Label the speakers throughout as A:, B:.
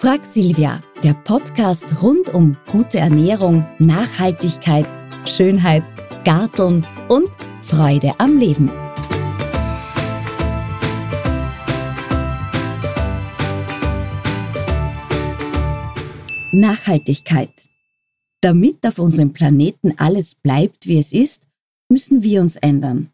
A: Frag Silvia, der Podcast rund um gute Ernährung, Nachhaltigkeit, Schönheit, Garteln und Freude am Leben. Nachhaltigkeit. Damit auf unserem Planeten alles bleibt, wie es ist, müssen wir uns ändern.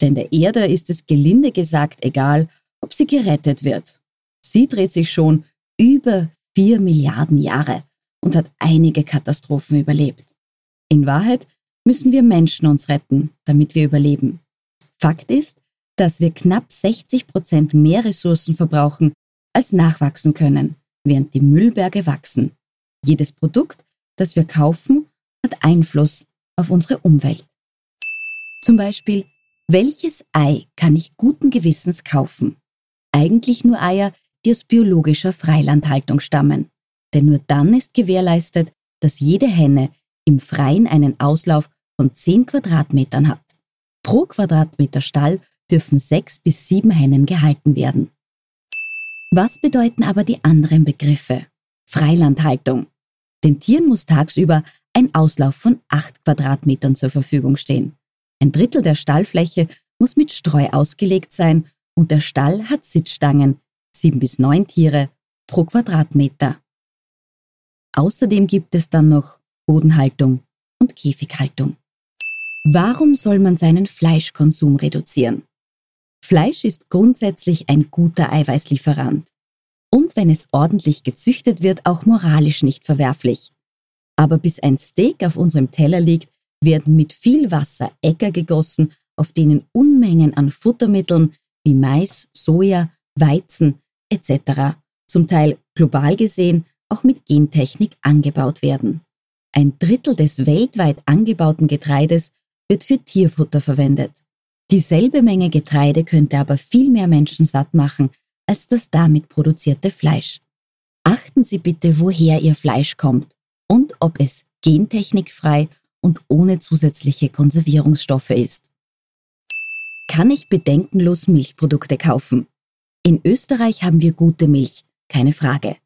A: Denn der Erde ist es gelinde gesagt egal, ob sie gerettet wird. Sie dreht sich schon über vier Milliarden Jahre und hat einige Katastrophen überlebt. In Wahrheit müssen wir Menschen uns retten, damit wir überleben. Fakt ist, dass wir knapp 60 Prozent mehr Ressourcen verbrauchen, als nachwachsen können, während die Müllberge wachsen. Jedes Produkt, das wir kaufen, hat Einfluss auf unsere Umwelt. Zum Beispiel, welches Ei kann ich guten Gewissens kaufen? Eigentlich nur Eier, die aus biologischer Freilandhaltung stammen. Denn nur dann ist gewährleistet, dass jede Henne im Freien einen Auslauf von 10 Quadratmetern hat. Pro Quadratmeter Stall dürfen sechs bis sieben Hennen gehalten werden. Was bedeuten aber die anderen Begriffe? Freilandhaltung. Den Tieren muss tagsüber ein Auslauf von 8 Quadratmetern zur Verfügung stehen. Ein Drittel der Stallfläche muss mit Streu ausgelegt sein und der Stall hat Sitzstangen, sieben bis neun Tiere pro Quadratmeter. Außerdem gibt es dann noch Bodenhaltung und Käfighaltung. Warum soll man seinen Fleischkonsum reduzieren? Fleisch ist grundsätzlich ein guter Eiweißlieferant. Und wenn es ordentlich gezüchtet wird, auch moralisch nicht verwerflich. Aber bis ein Steak auf unserem Teller liegt, werden mit viel Wasser Äcker gegossen, auf denen Unmengen an Futtermitteln wie Mais, Soja, Weizen etc. zum Teil global gesehen auch mit Gentechnik angebaut werden. Ein Drittel des weltweit angebauten Getreides wird für Tierfutter verwendet. Dieselbe Menge Getreide könnte aber viel mehr Menschen satt machen als das damit produzierte Fleisch. Achten Sie bitte, woher Ihr Fleisch kommt und ob es gentechnikfrei und ohne zusätzliche Konservierungsstoffe ist. Kann ich bedenkenlos Milchprodukte kaufen? In Österreich haben wir gute Milch, keine Frage.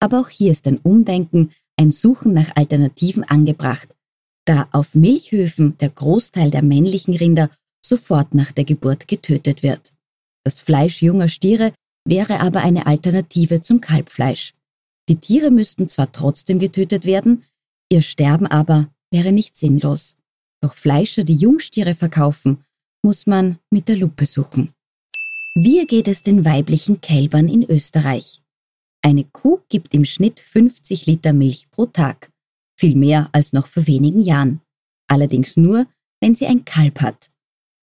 A: Aber auch hier ist ein Umdenken, ein Suchen nach Alternativen angebracht, da auf Milchhöfen der Großteil der männlichen Rinder sofort nach der Geburt getötet wird. Das Fleisch junger Stiere wäre aber eine Alternative zum Kalbfleisch. Die Tiere müssten zwar trotzdem getötet werden, ihr Sterben aber wäre nicht sinnlos. Doch Fleischer, die Jungstiere verkaufen, muss man mit der Lupe suchen. Wie geht es den weiblichen Kälbern in Österreich? Eine Kuh gibt im Schnitt 50 Liter Milch pro Tag. Viel mehr als noch vor wenigen Jahren. Allerdings nur, wenn sie ein Kalb hat.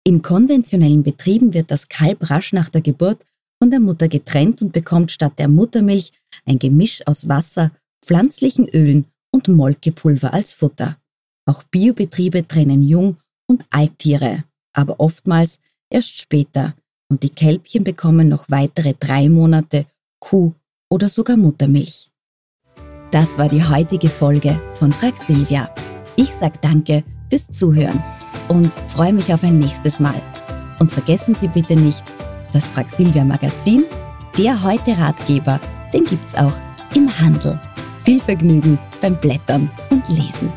A: In konventionellen Betrieben wird das Kalb rasch nach der Geburt von der Mutter getrennt und bekommt statt der Muttermilch ein Gemisch aus Wasser, pflanzlichen Ölen und Molkepulver als Futter. Auch Biobetriebe trennen Jung- und Alttiere, aber oftmals erst später und die Kälbchen bekommen noch weitere drei Monate Kuh- oder sogar Muttermilch. Das war die heutige Folge von Frag Silvia. Ich sag danke fürs Zuhören und freue mich auf ein nächstes Mal. Und vergessen Sie bitte nicht, das Frag Silvia Magazin, der heute Ratgeber, den gibt's auch im Handel. Viel Vergnügen beim Blättern und Lesen.